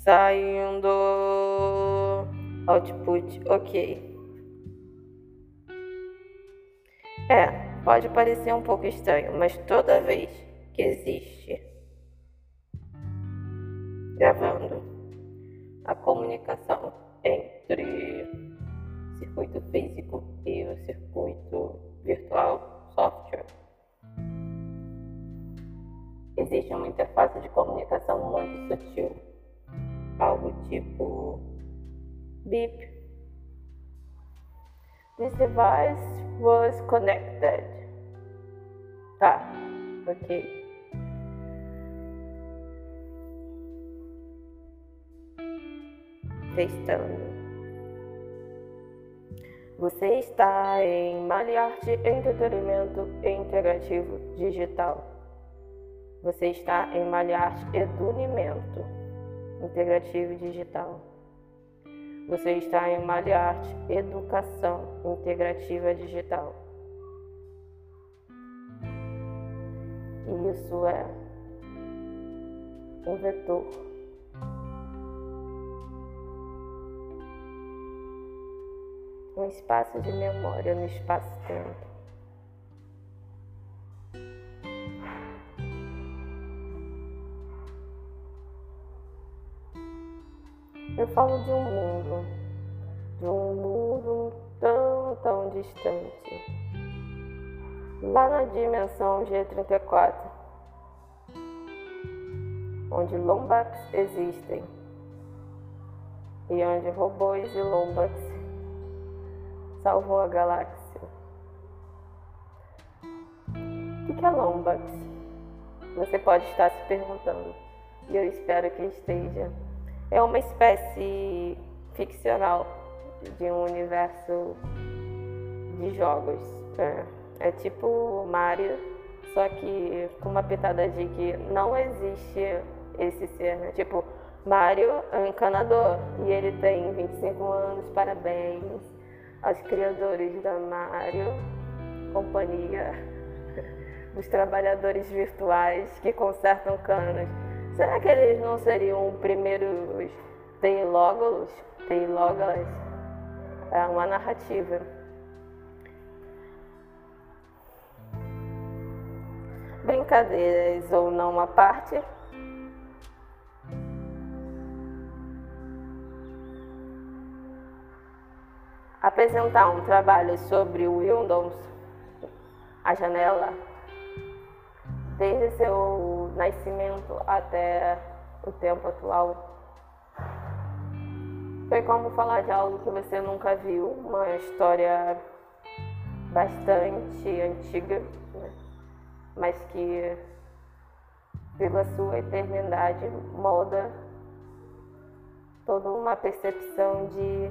Saindo output ok. É, pode parecer um pouco estranho, mas toda vez que existe gravando a comunicação entre circuito físico e o circuito virtual software. Existe uma interface de comunicação muito sutil, algo tipo beep. This device was connected. Tá, ok. Testando. Você está em Maliarte Entretenimento Integrativo Digital. Você está em Maliarte Edunimento Integrativo Digital. Você está em Maliarte Educação Integrativa Digital. Isso é um vetor um espaço de memória no espaço-tempo. Eu falo de um mundo, de um mundo tão, tão distante. Lá na dimensão G34, onde Lombax existem e onde robôs e Lombax salvou a galáxia. O que é Lombax? Você pode estar se perguntando, e eu espero que esteja. É uma espécie ficcional de um universo de jogos. É, é tipo Mario, só que com uma pitada de que não existe esse ser, né? Tipo, Mario é um encanador e ele tem 25 anos, parabéns aos criadores da Mario, companhia, os trabalhadores virtuais que consertam canos. Será que eles não seriam primeiros teilógolos? Teilógolas é uma narrativa. Brincadeiras ou não à parte, apresentar um trabalho sobre o Windows, a janela, desde seu nascimento até o tempo atual. Foi como falar de algo que você nunca viu, uma história bastante antiga, né? mas que, pela sua eternidade, molda toda uma percepção de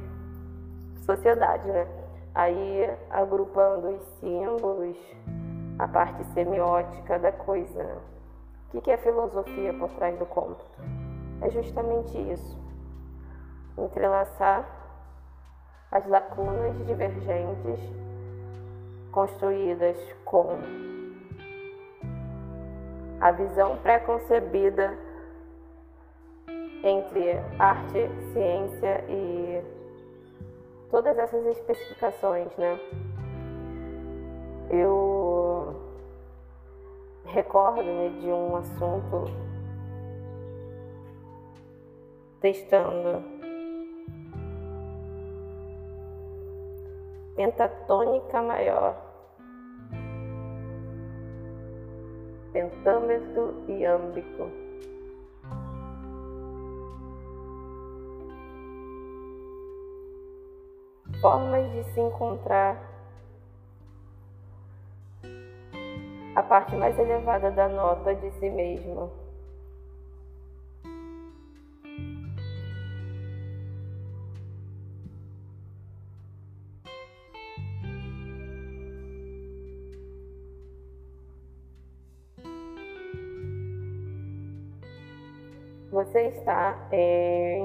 sociedade, né? Aí agrupando os símbolos, a parte semiótica da coisa. O que é filosofia por trás do cômputo? É justamente isso. Entrelaçar as lacunas divergentes construídas com a visão pré-concebida entre arte, ciência e todas essas especificações, né? Recordo-me de um assunto testando pentatônica maior, pentâmetro iâmbico. formas de se encontrar a parte mais elevada da nota de si mesmo. Você está em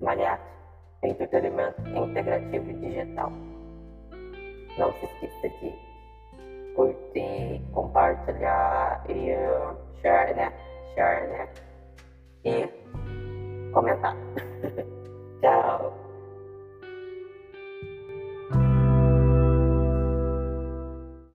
Malhar, entretenimento integrativo e digital. Não se esqueça de curtir, compartilhar e share, né? Share, né? E comentar.